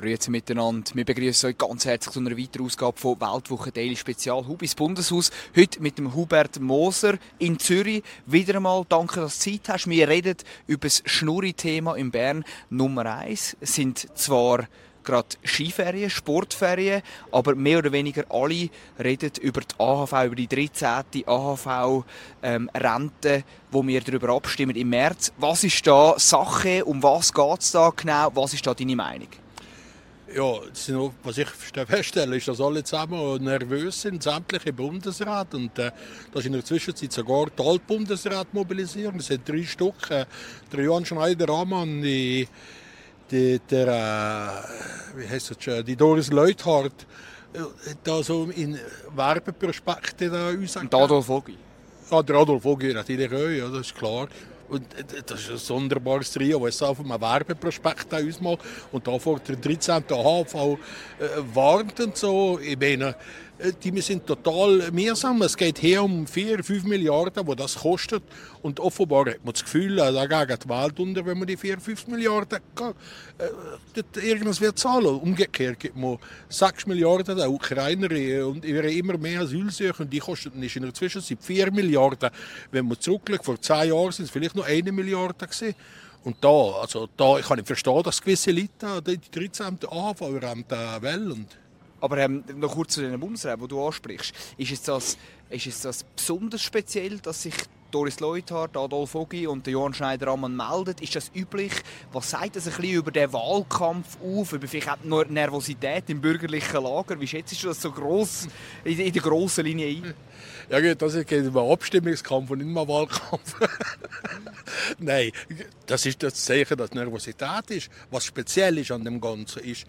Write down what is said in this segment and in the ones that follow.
Grüezi miteinander. Wir begrüßen euch ganz herzlich zu einer weiteren Ausgabe von Weltwoche Daily Spezial Hubis Bundeshaus. Heute mit dem Hubert Moser in Zürich. Wieder einmal danke, dass du Zeit hast. Wir reden über das Schnurri-Thema in Bern. Nummer eins sind zwar gerade Skiferien, Sportferien, aber mehr oder weniger alle reden über die AHV, über die 13. AHV-Rente, ähm, wo wir darüber abstimmen im März. Was ist da Sache? Um was geht es da genau? Was ist da deine Meinung? Ja, was ich feststelle, ist, dass alle zusammen nervös sind, sämtliche Bundesräte. Und äh, da ist in der Zwischenzeit sogar die Altbundesräte mobilisiert. Es sind drei Stück. Äh, der Johann Schneider-Amann, die, die, der, äh, wie heißt das, die Doris Leuthardt, äh, da so in Werbeprospekte da uns Und Adolf Vogi. Ja, der Adolf Vogi natürlich auch, ja, das ist klar. Und das ist ein sonderbares Trio, das auf einem Werbeprospekt ausmacht und da vor der 13. AHV äh, warnt und so. Ich meine, äh, die sind total mühsam. Es geht hier um 4, 5 Milliarden, die das kostet. Und offenbar hat man das Gefühl, äh, da geht die Welt unter, wenn man die 4, 5 Milliarden äh, irgendwas wird zahlen. Umgekehrt gibt man 6 Milliarden der Ukrainer und ihre immer mehr Asylsucher. Und die kosten in der Zwischenzeit 4 Milliarden. Wenn man zurücklegt, vor 10 Jahren sind es vielleicht noch 1 Milliarde gewesen. Und da, also da, ich kann nicht verstehen, dass gewisse Leute die 13. AHV-Rente wählen. Aber ähm, noch kurz zu den Bundesräten, die du ansprichst. Ist es, das, ist es das besonders speziell, dass sich Doris Leuthard, Adolf Vogi und Johann Schneider-Ammann melden? Ist das üblich? Was sagt das ein bisschen über den Wahlkampf auf? Über vielleicht auch nur Nervosität im bürgerlichen Lager? Wie schätzt du das so gross in, in der grossen Linie ein? Ja gut, das geht über Abstimmungskampf und nicht mehr Wahlkampf. Nein, das ist das Zeichen, dass Nervosität ist. Was speziell ist an dem Ganzen ist,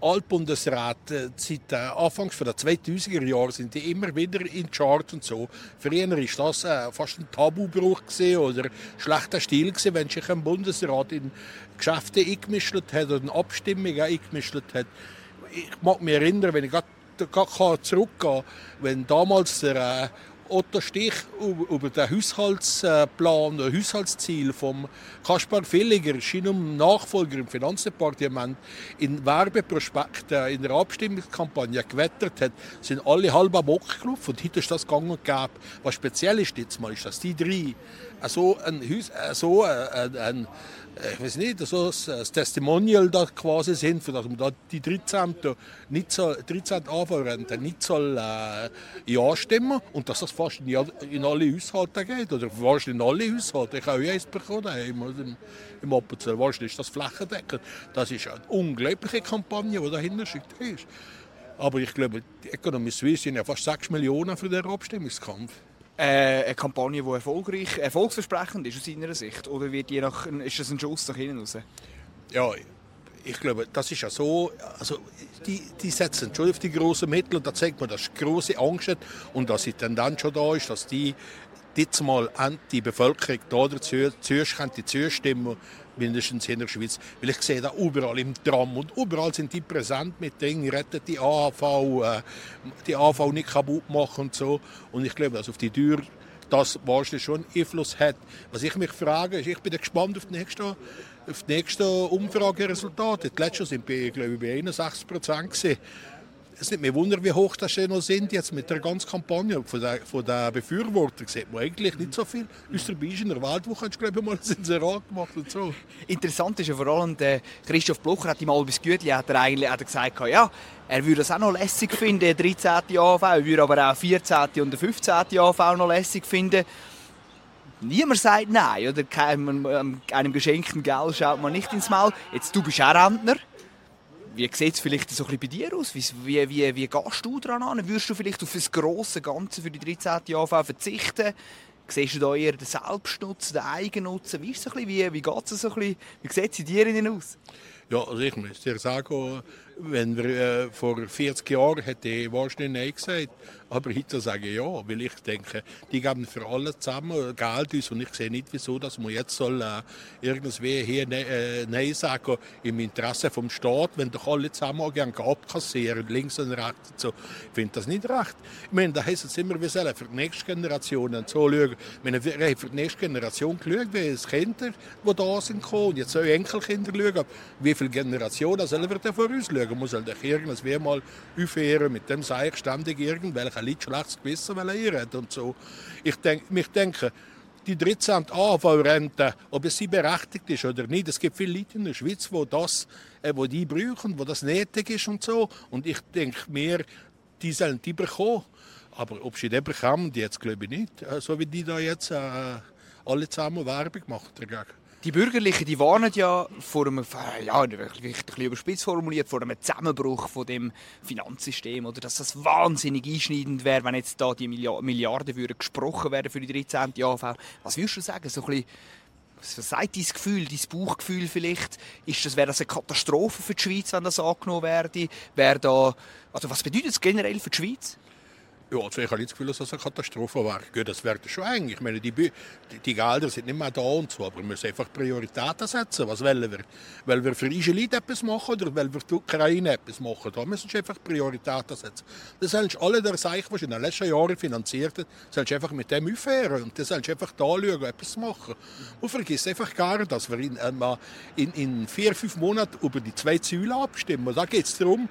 Altbundesrat äh, seit äh, Anfangs der 2000er Jahre sind die immer wieder in Charts und so. Früher war das äh, fast ein Tabubruch oder schlechter Stil wenn sich ein Bundesrat in Geschäfte eingemischt hat oder in Abstimmungen eingemischt hat. Ich mag mich erinnern, wenn ich gerade zurückgehen wenn damals der Otto Stich über den Haushaltsplan, das Haushaltsziel von Kaspar Villiger, seinem Nachfolger im Finanzdepartement, in Werbeprospekten in der Abstimmungskampagne gewettert hat, sind alle halb am Bock gelaufen. Und heute ist das gang und gäbe. Was speziell ist jetzt mal, ist, dass die drei so ein, so ein, ein ich weiß nicht, so ein Testimonial da quasi sind, für dass man da die 13. nicht so, 13. Anfahrrente nicht soll äh, ja stimmen und dass das fast in, in alle Haushalte geht oder fast in alle Haushalte. Ich habe auch eins bekommen im, im Appenzell. Wahrscheinlich ist das flächendeckend. Das ist eine unglaubliche Kampagne, die dahinter steckt. Aber ich glaube, die Economy Suisse sind ja fast 6 Millionen für den Abstimmungskampf. Äh, eine Kampagne, die erfolgreich, erfolgsversprechend ist aus seiner Sicht? Oder wird je nach, ist das ein Schuss nach hinten raus? Ja, ich glaube, das ist ja so, also die, die setzen schon auf die großen Mittel und da zeigt man, dass große Angst hat und dass die Tendenz schon da ist, dass die jetzt mal die Bevölkerung da dazu zustimmen mindestens in der Schweiz. Weil ich sehe da überall im Tram und überall sind die präsent mit Dingen, retten die äh, die AHV nicht kaputt machen und so. Und ich glaube, dass auf die Tür das wahrscheinlich schon Einfluss hat. Was ich mich frage, ist, ich bin gespannt auf die nächsten, auf die nächsten Umfrageresultate. Die letzten sind bei, glaube ich, bei 61 Prozent es nicht mehr wundern, wie hoch das noch sind jetzt mit der ganzen Kampagne von den von der Befürwortern. Sieht man eigentlich nicht so viel. Österreich in der Weltwoche hast du glaube ich, mal ein Inserat gemacht und so. Interessant ist ja vor allem, der Christoph Blocher hat im Albis Gütli hat er eigentlich hat er gesagt, ja, er würde es auch noch lässig finden, der 13. AV, er würde aber auch 14. und der 15. AV noch lässig finden. Niemand sagt nein, oder einem, geschenkten Geld schaut man nicht ins Maul. Jetzt, du bist auch Rentner wie sieht es vielleicht so ein bisschen bei dir aus? Wie, wie, wie, wie gehst du daran an? Würdest du vielleicht auf das grosse Ganze für die 13. AV verzichten? Siehst du da eher den Selbstnutzen, den Eigennutzen? Ein bisschen, wie, wie geht es so ein bisschen, wie sieht es in dir aus? Ja, also ich muss dir sagen, wenn wir äh, vor 40 Jahren hätte ich wahrscheinlich Nein gesagt. Aber heute sage ich ja, weil ich denke, die geben für alle zusammen Geld uns und ich sehe nicht, wieso dass man jetzt soll äh, irgendwie hier ne, äh, Nein sagen im Interesse vom Staat, wenn doch alle zusammen gerne abkassieren, links und rechts und so. Ich finde das nicht recht. Ich meine, da heißt es immer, wir sollen für die nächste Generation so schauen. Ich meine, wir haben für die nächste Generation geschaut, wie es Kinder, die da sind, kommen, und jetzt sollen Enkelkinder schauen, wie viele Generationen sollen wir da vor uns schauen. Man muss halt irgendwie mal aufhören, mit dem sei ich ständig irgendwelche Leute schlechtes Gewissen einreden und so. Ich denk, mich denke, die 13. AV-Rente, ob sie berechtigt ist oder nicht. Es gibt viele Leute in der Schweiz, wo das, äh, wo die brauchen, wo das nötig ist und so. Und ich denke mir, die sollen die bekommen. Aber ob sie die bekommen, die jetzt glaube ich nicht. Äh, so wie die da jetzt äh, alle zusammen Werbung machen dagegen. Die Bürgerlichen die warnen ja vor einem, ja, wirklich überspitzt formuliert, vor einem Zusammenbruch von dem Finanzsystem oder dass das wahnsinnig einschneidend wäre, wenn jetzt da die Milliarden würden gesprochen werden für die 13. AV. Was würdest du sagen? So ein bisschen, was sagt dein Gefühl, dein Bauchgefühl vielleicht? Ist das, wäre das eine Katastrophe für die Schweiz, wenn das angenommen werde? Wäre da, also was bedeutet es generell für die Schweiz? Ja, also ich habe nicht das Gefühl, dass das eine Katastrophe wäre. Ja, das wäre schon eng. Ich meine, die, die, Gelder sind nicht mehr da und so, aber wir müssen einfach Prioritäten setzen. Was wollen wir? Wollen wir für Israelite etwas machen oder wollen wir für die Ukraine etwas machen? Da müssen wir einfach Prioritäten setzen. Das sind alle der Sachen, die in den letzten Jahren finanziert sollst du einfach mit dem aufhören und das sollst einfach da schauen, etwas machen. Und vergiss einfach gar dass wir in, äh, in, in vier, fünf Monaten über die zwei Ziele abstimmen. Da geht es darum,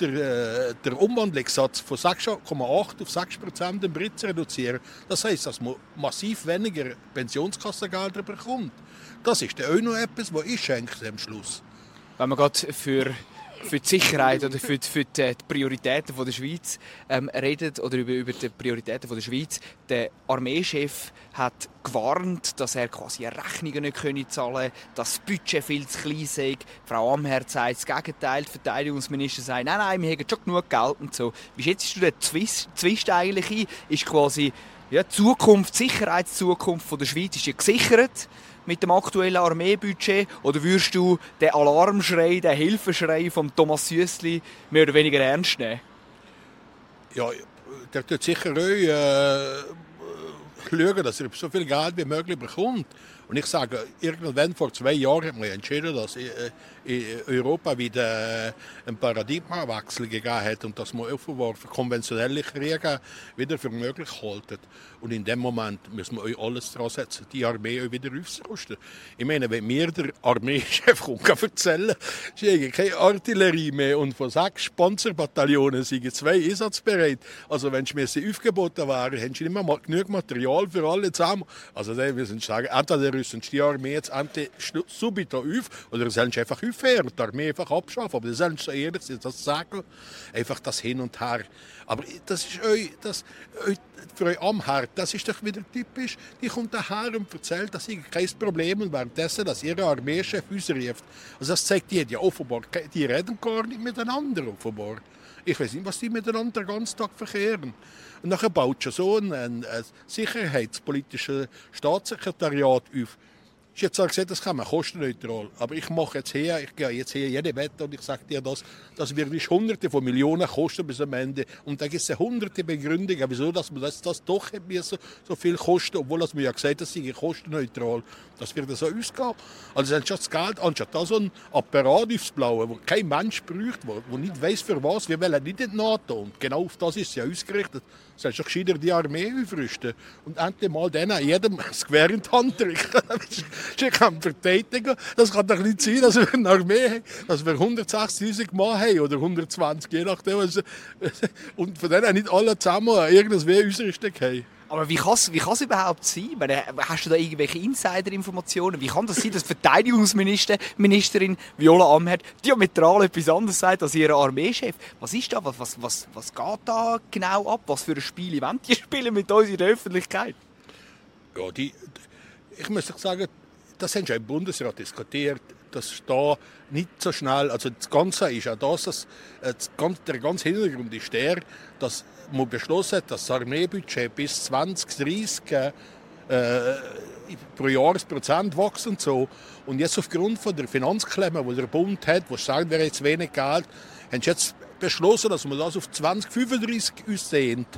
der, äh, der Umwandlungssatz von 6,8 auf 6 Prozent im Brit reduzieren. Das heißt, dass man massiv weniger Pensionskassengelder bekommt. Das ist auch noch etwas, was ich schenke am Schluss. Wenn man gerade für für die Sicherheit oder für die, für die Prioritäten der Schweiz ähm, redet oder über, über die Prioritäten der Schweiz. Der Armeechef hat gewarnt, dass er quasi Rechnungen nicht können zahlen dass das Budget viel zu klein sei. Frau Amherd sagt das Gegenteil, die Verteidigungsminister sagt, nein, nein, wir haben schon genug Geld und so. Wie schätzt du den Zwist, Zwist eigentlich ein? Ist quasi ja, die Zukunft, Sicherheitszukunft der Schweiz ist ja gesichert mit dem aktuellen Armeebudget? Oder würdest du den Alarmschrei, den Hilfeschrei von Thomas Süssli mehr oder weniger ernst nehmen? Ja, der tut sicher auch äh, schauen, dass er so viel Geld wie möglich bekommt. Und ich sage, irgendwann vor zwei Jahren hat man entschieden, dass in Europa wieder einen Paradigmawechsel gegeben hat und dass man offenbar konventionelle Kriege wieder für möglich halten. Und in dem Moment müssen wir alles dran setzen, die Armee wieder aufzurüsten. Ich meine, wenn mir der Armeechef kann erzählen, sie haben keine Artillerie mehr und von sechs Panzerbataillonen sind zwei einsatzbereit. Also wenn sie aufgeboten wären, hätten sie nicht mehr genug Material für alle zusammen. Also dann müssen sie sagen, entweder rüsten die Armee jetzt subito auf oder sollen sie einfach aufhören und die Armee einfach abschaffen. Aber das sollen sie so ehrlich sein, das sagen. Einfach das Hin und Her. Aber das ist euch, das, für euch Amherd, das ist doch wieder typisch. Die kommt daher und erzählt, dass sie kein Problem und währenddessen, dass ihre Armeechef uns rieft. Also das zeigt die ja offenbar, die reden gar nicht miteinander offenbar. Ich weiß nicht, was die miteinander den ganzen Tag verkehren. Und dann baut schon so ein, ein sicherheitspolitisches Staatssekretariat auf ist jetzt auch gesagt, das kann man kostenneutral. Aber ich mache jetzt her, ich gehe jetzt her jede Wette und ich sage dir das, das wird nicht Hunderte von Millionen kosten bis am Ende. Und da gibt es hunderte Begründungen, wieso dass man das, das doch so, so viel kosten, obwohl das mir ja gesagt hat, das sei kostenneutral. Das wird so ausgehen. Also anstatt das Geld, anstatt so ein Apparat aufs Blaue, wo kein Mensch braucht, wo, wo nicht weiß für was, wir wollen nicht in die NATO. Und genau auf das ist es ja ausgerichtet. Sollst du gescheiter die Armee aufrüsten und endlich mal denen jedem das Gewehr in die Hand drücken. Sie kann verteidigen. Das kann doch nicht sein, dass wir eine Armee haben, dass wir 160'000 Mann haben oder 120, je nachdem. Und von denen nicht alle zusammen irgendwas Wehr ausrüsten haben. Aber wie kann es wie überhaupt sein? Meine, hast du da irgendwelche Insider-Informationen? Wie kann das sein, dass Verteidigungsministerin Viola Amherd diametral etwas anderes sagt als ihr Armeechef? Was ist da? Was, was, was, was geht da genau ab? Was für ein Spiel wollen die spielen mit uns in der Öffentlichkeit? Ja, die, ich muss sagen, das haben schon im Bundesrat diskutiert. Dass da nicht so schnell, also das Ganze ist auch das, dass, äh, das, der ganze Hintergrund ist der, dass man beschlossen hat, dass das Armeebudget bis 2030 äh, pro Jahresprozent wächst und so. Und jetzt aufgrund von der Finanzklemme, die der Bund hat, wo sagt, wäre jetzt wenig Geld, haben sie jetzt beschlossen, dass man das auf 2035 aussehnt.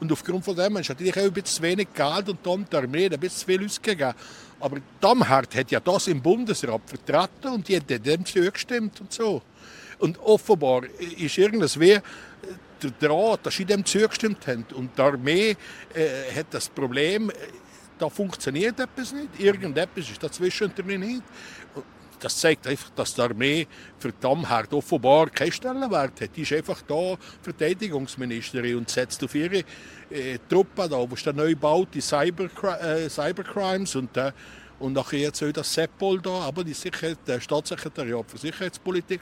Und aufgrund von dem ist natürlich auch ein bisschen wenig Geld und dann der Armee ein bisschen zu viel ausgegeben. Aber Damhard hat ja das im Bundesrat vertreten und die hat dem zugestimmt und so. Und offenbar ist irgendwas wie der Draht, dass sie dem zugestimmt haben. Und die Armee äh, hat das Problem, da funktioniert etwas nicht, irgendetwas ist dazwischen nicht. Das zeigt einfach, dass die Armee für Damhard offenbar keinen Stellenwert hat. Die ist einfach da Verteidigungsministerin und setzt auf ihre äh, Truppe da, wo dann neu baut, die Cyber, äh, Cybercrimes und äh, und nachher jetzt auch das SEPOL da, aber die Sicherheit, der Staatssekretariat für Sicherheitspolitik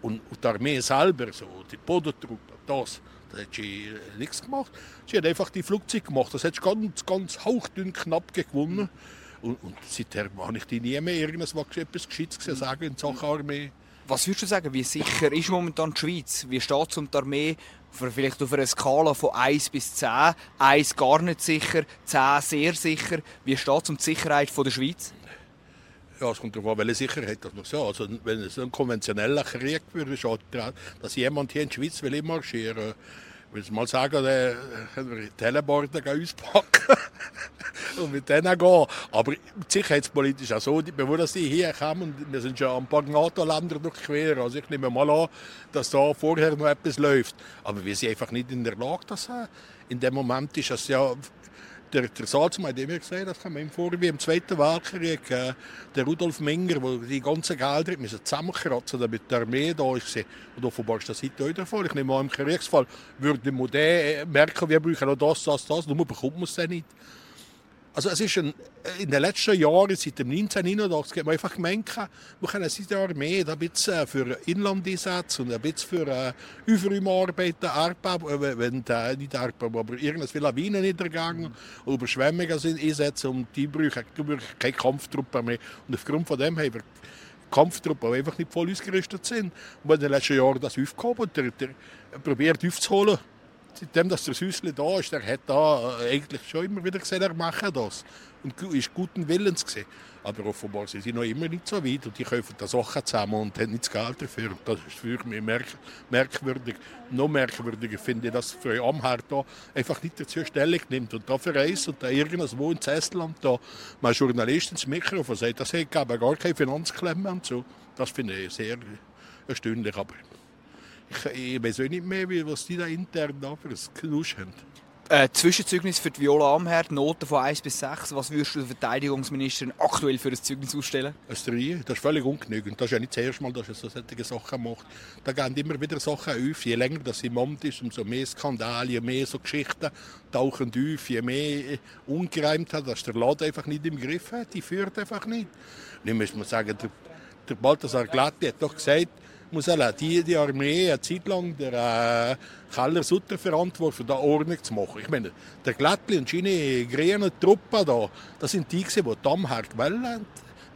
und, und die Armee selber, so die Bodentruppe, das, da hat sie nichts gemacht. Sie hat einfach die Flugzeuge gemacht. Das hat sie ganz, ganz hauchdünn knapp gewonnen. Und, und seither habe ich die nie mehr irgendwas etwas Gescheites gesehen, sagen in Sachen Armee. Was würdest du sagen, wie sicher ist momentan die Schweiz? Wie steht es um die Armee? Vielleicht auf einer Skala von 1 bis 10. 1 gar nicht sicher, 10 sehr sicher. Wie steht es um die Sicherheit der Schweiz? Ja, es kommt darauf an, welche Sicherheit das noch so. Also, wenn es ein konventioneller Krieg würde, dass jemand hier in die Schweiz will marschieren will, würde ich mal sagen, der Teleporter auspacken und mit denen gehen. Aber sicherheitspolitisch auch so, bevor die hier kommen, wir sind schon ein paar NATO-Länder durchqueren, also ich nehme mal an, dass da vorher noch etwas läuft. Aber wir sind einfach nicht in der Lage, das in dem Moment ist es ja der, der Salzmann hat immer gesagt, das kam ihm vor im Zweiten Weltkrieg, äh, der Rudolf Menger, der die ganzen Gelder zusammenkratzen damit die Armee da war. Und offenbar ist das heute auch der Fall. Ich nehme an, im Kriegsfall würde man den merken, wir brauchen noch das, das, das, nur bekommt man es nicht. Also es ist ein, in den letzten Jahren, seit dem 1989, hat man einfach gemerkt, wir können seit Jahren mehr ein bisschen für Inlandeinsätze und ein bisschen für äh, Aufräumarbeiten, Erdbeben, äh, wenn äh, nicht Erdbeben, aber irgendwas wie Lawinenniedergang mhm. oder Überschwemmungen sind einsetzen und die brauchen, die brauchen keine Kampftruppen mehr. Und aufgrund von dem haben wir Kampftruppen, die einfach nicht voll ausgerüstet sind. Und in den letzten Jahren das aufgehoben und der, der probiert aufzuholen seitdem dass der Süßle da ist, der hat da äh, eigentlich schon immer wieder gesehen, er mache das. Und ist guten Willens gesehen. Aber offenbar sind sie noch immer nicht so weit und die kaufen da Sachen zusammen und haben nicht das Geld dafür. Das ist für mich merk merkwürdig. Noch merkwürdiger finde ich, dass Frau Amherd da einfach nicht dazu Stellung nimmt und da verreist und da irgendwo in Estland da mal Journalist ins Mikrofon sagt, das hätte gar keine Finanzklemme und so. Das finde ich sehr erstaunlich. Aber ich, ich weiß auch nicht mehr, was die da intern da für ein Knusch haben. Äh, Zwischenzeugnis für die Viola Amherd, Noten von 1 bis 6. Was würdest du der Verteidigungsministerin aktuell für ein Zeugnis ausstellen? Ein 3. Das ist völlig ungenügend. Das ist ja nicht das erste Mal, dass er so solche Sachen macht. Da gehen immer wieder Sachen auf. Je länger das im Amt ist, umso mehr Skandale, je mehr so Geschichten tauchen auf, je mehr Ungereimtheit, dass der Laden einfach nicht im Griff hat. Die führt einfach nicht. Nun muss man sagen, der, der Balthasar Glatti hat doch gesagt, auch die, die Armee eine Zeit lang der äh, Keller Sutter verantwortet, da Ordnung zu machen. Ich meine, der Glättli und seine grünen Truppen da, das sind die, die die Damherd gewählt haben.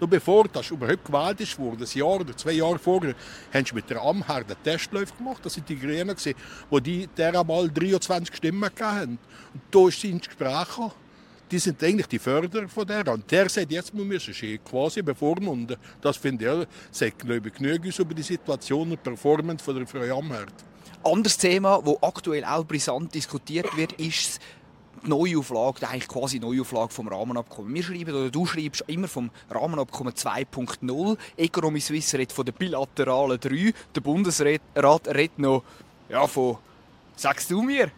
bevor das überhaupt gewählt wurde, ein Jahr oder zwei Jahre vorher, haben sie mit der Amherd einen Testlauf gemacht. Das sind die Grünen, die, der einmal 23 Stimmen hatten. Und da ist sie ins Gespräch gekommen die sind eigentlich die Förderer von der. Und der sagt, jetzt müssen wir quasi bevormunden. Das finde ich, sagt, glaube ich, genügend über die Situation und Performance von der Frau Amherd. Anderes Thema, das aktuell auch brisant diskutiert wird, ist die Neuauflage, eigentlich quasi Neuauflage vom Rahmenabkommen. Wir schreiben, oder du schreibst immer vom Rahmenabkommen 2.0. Economy Suisse redet von der bilateralen 3. Der Bundesrat redet noch ja, von, sagst du mir,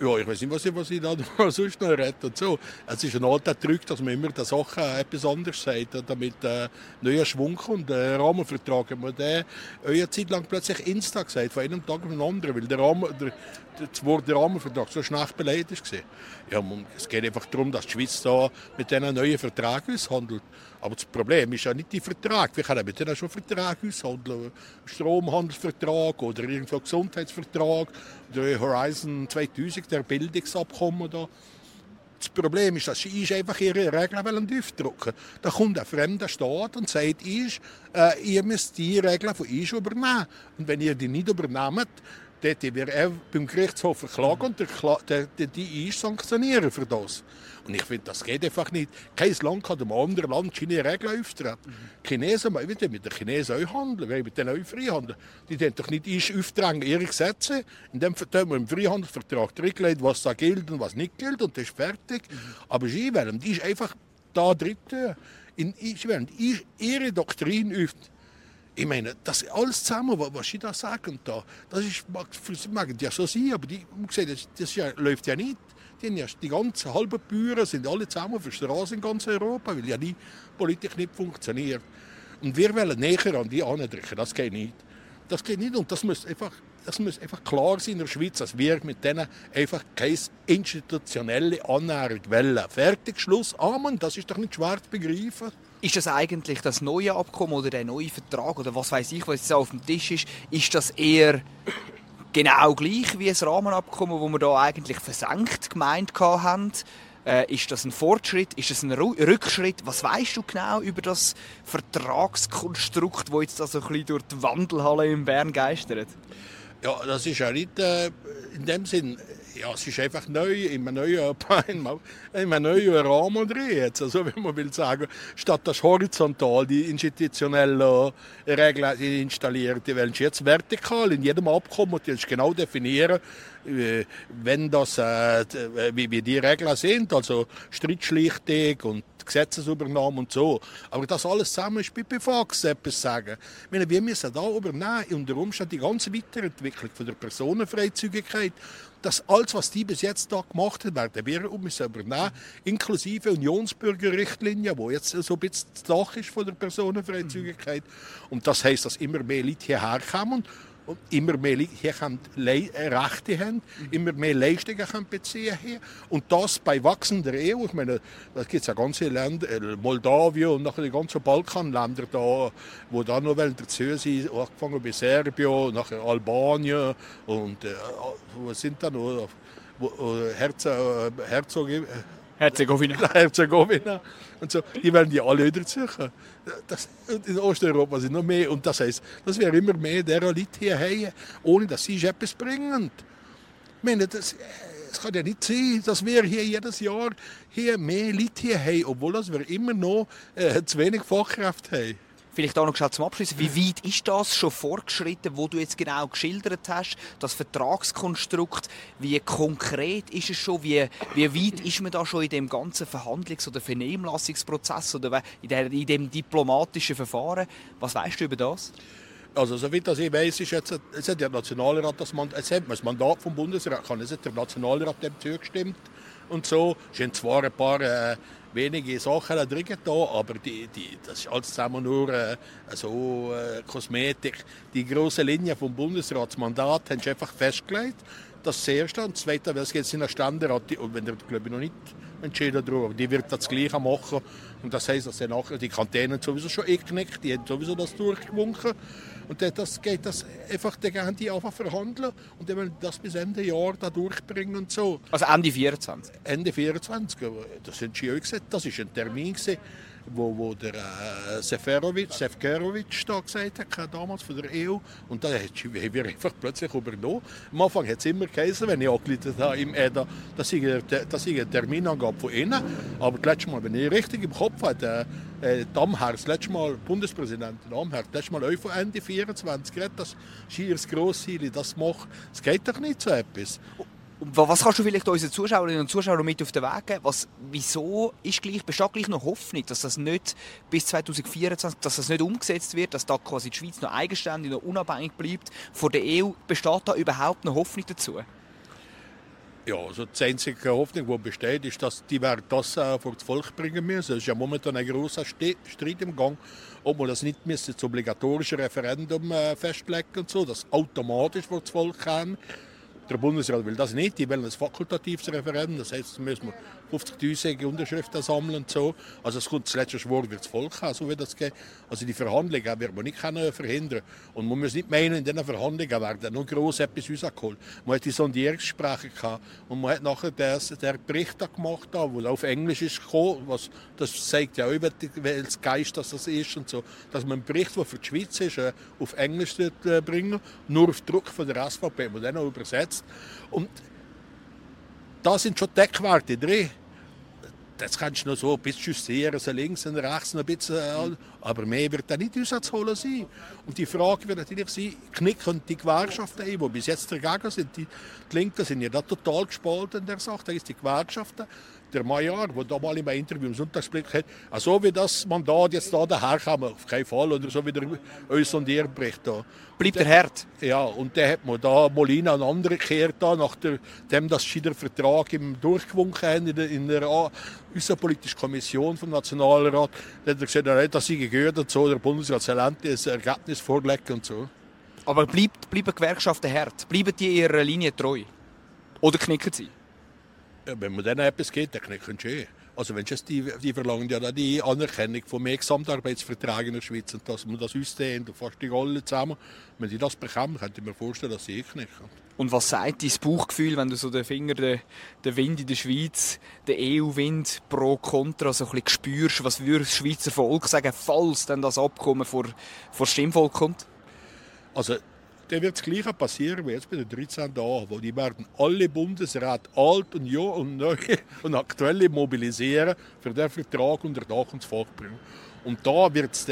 ja, ich weiß nicht, was ich, was ich da sonst noch rede. So. Es ist ein alter Trick, dass man immer der Sache etwas anderes sagt, damit äh, neuer Schwung kommt. Der Rahmenvertrag man den eine Zeit lang plötzlich Insta gesagt, von einem Tag auf den anderen, weil der, Rahmen, der, das Wort Rahmenvertrag so schlecht beleidigt war. Ja, es geht einfach darum, dass die Schweiz da mit diesen neuen Verträgen aushandelt. Aber das Problem ist ja nicht die Vertrag. Wir können mit denen schon Verträge aushandeln. Stromhandelsvertrag oder irgendein Gesundheitsvertrag, der Horizon 2000, der Bildungsabkommen da. das Problem ist, dass sie einfach ihre Regeln aufdrücken Da kommt ein fremder Staat und sagt, ist, äh, ihr müsst die Regeln von uns übernehmen. Und wenn ihr die nicht übernehmt, dort wird er beim Gerichtshof verklagen und der, der, der, die ist sanktionieren für das. Und ich finde, das geht einfach nicht. Kein Land kann dem anderen Land seine Regeln auftreten. Mhm. Chinesen, wir mit den Chinesen auch handeln, wir mit denen auch Freihandeln. Die können doch nicht ist aufdrängen ihre Gesetze. In dem haben wir im Freihandelsvertrag drin was da gilt und was nicht gilt und das ist fertig. Mhm. Aber sie wollen, die ist einfach da drin. In, sie wollen ihre Doktrin öffnen. Ich meine, das alles zusammen, was Sie da sagen, da, das ist, mag, mag ja so sein, aber die, das, das ja, läuft ja nicht. Die, ja, die ganzen halben Bauern sind alle zusammen auf der Straße in ganz Europa, weil ja die Politik nicht funktioniert. Und wir wollen näher an die andrücken, das geht nicht. Das geht nicht und das muss einfach, das muss einfach klar sein in der Schweiz, dass wir mit denen einfach keine institutionelle Annäherung wollen. Fertig, Schluss, Amen, das ist doch nicht schwer zu begreifen. Ist das eigentlich das neue Abkommen oder der neue Vertrag oder was weiß ich, was jetzt auf dem Tisch ist, ist das eher genau gleich wie das Rahmenabkommen, wo wir da eigentlich versenkt gemeint haben? Äh, ist das ein Fortschritt? Ist das ein Rückschritt? Was weißt du genau über das Vertragskonstrukt, wo jetzt da so ein bisschen durch die Wandelhalle in Bern geistert? Ja, das ist ja nicht äh, in dem Sinn ja, es ist einfach neu, in einem neuen, in Rahmen drin jetzt. Also, wenn man will sagen, statt das horizontal die institutionellen Regeln installiert, die wollen jetzt vertikal in jedem Abkommen, die genau definieren, äh, wenn das, äh, wie, wie die Regeln sind, also Streitschlichtung und Gesetzesübernahme und so. Aber das alles zusammen ist Pipifax, etwas sagen. Ich meine, wir müssen da übernehmen, unter Umständen die ganze Weiterentwicklung von der Personenfreizügigkeit dass alles, was die bis jetzt da gemacht haben, werden wir müssen übernehmen, inklusive Unionsbürgerrichtlinie, wo jetzt so ein bisschen das Dach ist von der Personenfreizügigkeit. Und das heißt, dass immer mehr Leute hierher kommen und immer mehr hier können äh, Rechte haben, immer mehr Leistungen können beziehen hier. Und das bei wachsender EU. Ich meine, da gibt es ja ganze Länder, äh, Moldawien und nachher die ganzen Balkanländer da, wo da noch dazu sind, angefangen bei Serbien, nachher Albanien und äh, wo sind da noch? Herzog, Herzog, Herzegowina. Herzegowina. Und so, die werden die alle wieder suchen. Das, in Osteuropa sind noch mehr. Und das heißt, das wäre immer mehr der Leute hierher, ohne dass sie etwas bringen. Ich meine, das, es kann ja nicht sein, dass wir hier jedes Jahr hier mehr Leute hier haben, obwohl wir immer noch äh, zu wenig Fachkräfte haben. Vielleicht auch noch zum Abschluss. Wie weit ist das schon fortgeschritten, wo du jetzt genau geschildert hast, das Vertragskonstrukt? Wie konkret ist es schon? Wie, wie weit ist man da schon in dem ganzen Verhandlungs- oder Vernehmlassungsprozess oder in, der, in dem diplomatischen Verfahren? Was weißt du über das? Also, soweit ich weiß, ist jetzt, es hat der Nationalrat das Mandat, hat das Mandat vom Bundesrat, kann, hat der Nationalrat dem zugestimmt und so. Es sind zwar ein paar äh, wenige Sachen drin da, aber die, die, das ist alles zusammen nur äh, so äh, Kosmetik. Die große Linie vom Bundesratsmandat haben sie einfach festgelegt. Das ist das Erste. Und das Zweite, es geht in der Ständerat, wenn der, glaube ich, noch nicht entschieden darüber, die wird das Gleiche machen. Und das heisst, dass nachher die Kantänen sowieso schon eingeknickt, die haben sowieso das durchgewunken. Und das geht das einfach, dann gehen die einfach verhandeln und dann wollen das bis Ende Jahr da durchbringen und so. Also Ende 24? Ende 24, das sind sie auch gesagt, das war ein Termin gewesen, wo, wo der äh, Seferovic, Sefkerovic da gesagt hat, damals von der EU. Und da haben wir einfach plötzlich übernommen. Am Anfang hat es immer geheißen, wenn ich angeleitet habe im EDA, dass ich, dass ich einen Terminangabe von ihnen. Aber das letzte Mal, wenn ich richtig im Kopf hatte, äh, Damherr, das letzte Mal Bundespräsident Damherr, das letzte Mal von Ende 24 geredet, dass Schiers Grossziele das macht. Es geht doch nicht so etwas. Was kannst du vielleicht unseren Zuschauerinnen und Zuschauern mit auf den Weg geben? Was, wieso ist gleich, besteht gleich noch Hoffnung, dass das nicht bis 2024, dass das nicht umgesetzt wird, dass da quasi die Schweiz noch eigenständig, noch unabhängig bleibt von der EU? Besteht da überhaupt noch Hoffnung dazu? Ja, also die einzige Hoffnung, die besteht, ist, dass die das äh, vor das Volk bringen müssen. Es ist ja momentan ein großer Streit im Gang, ob man das nicht müsste, das obligatorische Referendum äh, festlegen und so, dass automatisch vor das Volk kommt. Der Bundesrat will das nicht, die wollen ein fakultatives Referendum, das heißt, das müssen wir 50'000 Unterschriften sammeln und so. Also es kommt das letzte Wort wird das Volk haben, so wie das geht. Also die Verhandlungen wird man nicht können verhindern Und man muss nicht meinen, in diesen Verhandlungen werden noch gross etwas rausgeholt. Man hat die Sondierungsgespräche gehabt und man hat nachher das, der Bericht da gemacht, der auf Englisch ist gekommen, was, das zeigt ja auch über welches Geist das ist und so, dass man einen Bericht, der für die Schweiz ist, äh, auf Englisch äh, bringen, nur auf Druck von der SVP, man dann auch übersetzt. Und da sind schon Deckwerte drin. Das kannst du noch so ein bisschen justieren, so links und rechts noch ein bisschen, äh, aber mehr wird da nicht holen sein. Und die Frage wird natürlich sein, knicken die Gewerkschaften ein, die bis jetzt dagegen sind. Die, die Linken sind ja da total gespalten in der Sache, da ist die Gewerkschaften der Majar, der da mal in einem Interview im Sonntagsblick hat, so wie das Mandat jetzt da daherkommt, auf keinen Fall, oder so wie der uns Sondierbericht da. Bleibt der hart? Ja, und dann hat man da Molina und andere gekehrt, da, nachdem das der Vertrag im durchgewunken haben in der, in der außenpolitischen Kommission vom Nationalrat, dann hat er gesagt, hat das gehört so, der Bundesrat endlich ein Ergebnis vorlegen und so. Aber bleibt, bleiben Gewerkschaften hart? Bleiben die ihrer Linie treu? Oder knicken sie? wenn man denen etwas gibt, dann können sie eh. Also wenn die, die verlangen ja die Anerkennung von mehr Gesamtarbeitsverträgen in der Schweiz und dass man das ausdehnt und fast die Rolle zusammen. Wenn die das bekommen, könnte ich mir vorstellen, dass sie eh knicken. Und was sagt dein Bauchgefühl, wenn du so den Finger, den, den Wind in der Schweiz, den EU-Wind pro Contra so ein bisschen spürst? Was würde das Schweizer Volk sagen, falls dann das Abkommen vor, vor Stimmvolk kommt? Also dann wird das Gleiche passieren wie jetzt bei den 13 Tagen, wo die werden alle Bundesräte, alt und jung und neu und aktuelle mobilisieren, für den Vertrag unter Dach und Volk bringen. Und da wird es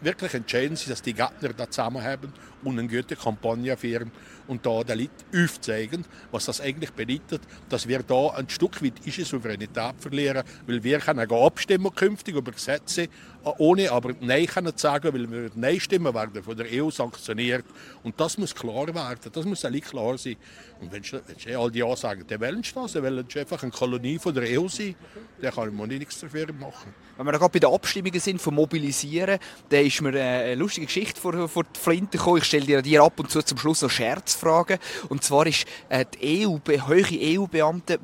wirklich entscheidend sein, dass die Gärtner da zusammenhaben und eine gute Kampagne führen und da den Leuten aufzeigen, was das eigentlich bedeutet, dass wir da ein Stück weit unsere Souveränität verlieren, weil wir können abstimmen künftig über Gesetze, ohne aber Nein können sagen, weil wir Nein stimmen werden von der EU sanktioniert. Und das muss klar werden, das muss eigentlich klar sein. Und wenn sie all die sagen, dann wollen sie das, dann wollen sie einfach eine Kolonie von der EU sein, dann kann man nichts dafür machen. Wenn wir gerade bei den Abstimmungen sind, von Mobilisieren, dann ist mir eine lustige Geschichte vor, vor die Flinte gekommen. Ich stelle dir, ab und zu zum Schluss noch Scherzfragen. Und zwar ist äh, die EU, hohe EU-Beamte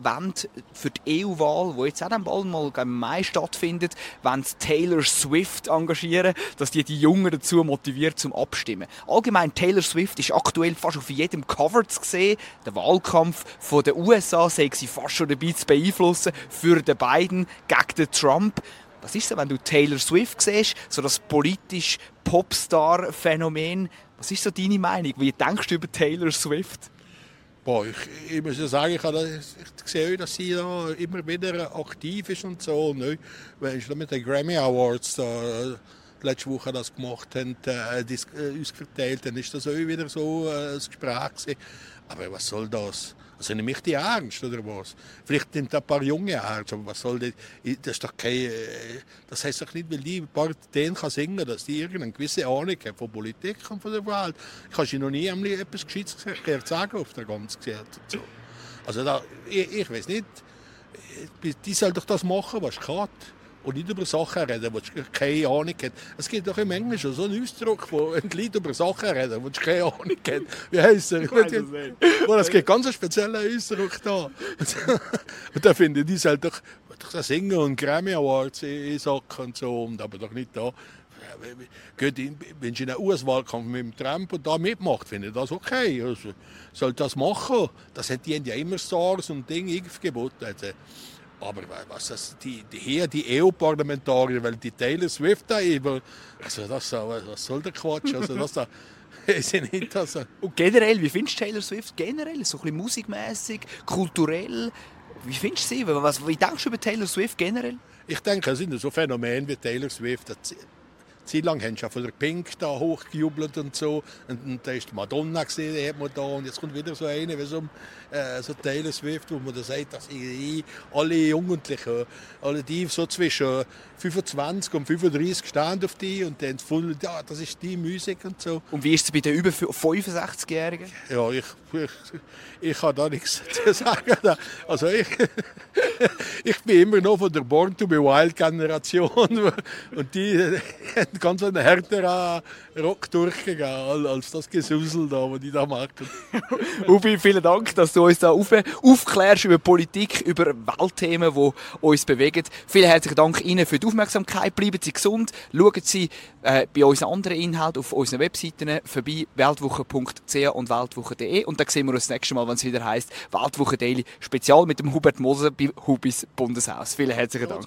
für die EU-Wahl, die jetzt auch bald mal im Mai stattfindet, wenn Taylor Swift engagieren, dass die die Jungen dazu motiviert zum Abstimmen. Allgemein Taylor Swift ist aktuell fast auf jedem Cover zu sehen. Der Wahlkampf von den USA sei sie fast schon dabei zu beeinflussen für den Biden gegen den Trump. Was ist so, wenn du Taylor Swift siehst, so das politisch Popstar-Phänomen? Was ist so deine Meinung? Wie denkst du über Taylor Swift? Boah, ich, ich, muss ja sagen, ich, das, ich sehe, dass sie da immer wieder aktiv ist und so. Und, wenn ich mit den Grammy Awards da, letzte Woche das gemacht haben, äh, das, äh, uns verteilt, dann ist das auch wieder so äh, ein Gespräch gewesen. Aber was soll das? Also nehme ich die ernst oder was? Vielleicht nimmt ein paar Junge ernst, aber was soll das? Das ist doch kein, äh, das heißt doch nicht, weil die ein paar denen kann singen, dass die irgendeine gewisse Ahnung haben von Politik und von der Welt. Ich sie noch nie etwas Gescheites sagen auf der ganzen. So. Also da, ich, ich weiß nicht, die soll doch das machen, was kann und nicht über Sachen reden, die du keine Ahnung hast. Es gibt doch im Englischen so einen Ausdruck, wo ein Lied über Sachen reden, die du keine Ahnung hast. Wie heisst er? Es gibt ganz einen speziellen Ausdruck da. und da finde ich, die soll doch, doch singen und Grammy Awards einsacken und so, aber doch nicht da. Wenn sie in einen US-Wahlkampf mit dem Trump und da mitmacht, finde ich das okay. Also, soll das machen. Das haben die ja immer Stars und Dinge aufgeboten. Also, aber was das, die, die, hier die EU-Parlamentarier, weil die Taylor Swift da über, also das, was soll der Quatsch? Also das da, nicht das. Und generell, wie findest du Taylor Swift generell? So ein bisschen musikmäßig, kulturell? Wie findest du sie? Was, wie denkst du über Taylor Swift generell? Ich denke, es sind so Phänomene wie Taylor Swift. Zeit lang haben sie von der Pink da hochgejubelt und so. Und, und da ist Madonna gesehen, die hat man da. Und jetzt kommt wieder so eine, wie so, äh, so Taylor Swift, wo man da sagt, dass ich, alle Jugendlichen, alle die so zwischen 25 und 35 stehen auf die und dann gefunden, ja, das ist die Musik und so. Und wie ist es bei den über 65-Jährigen? Ja, ich, ich, kann da nichts zu sagen. Also ich, ich bin immer noch von der Born to be Wild Generation und die haben ganz einen härteren Rock durchgegangen als das Gesusel da, was die da machen. Ubi, vielen Dank, dass du uns da auf, aufklärst über Politik, über Weltthemen, die uns bewegen. Vielen herzlichen Dank Ihnen für die Aufmerksamkeit. Bleiben Sie gesund. Schauen Sie äh, bei unseren anderen Inhalten auf unseren Webseiten vorbei, weltwoche.ch und weltwoche.de. Und dann sehen wir uns das nächste Mal, wenn es wieder heisst Weltwoche Daily Spezial mit dem Hubert Moser bei Hubis Bundeshaus. Vielen herzlichen Dank.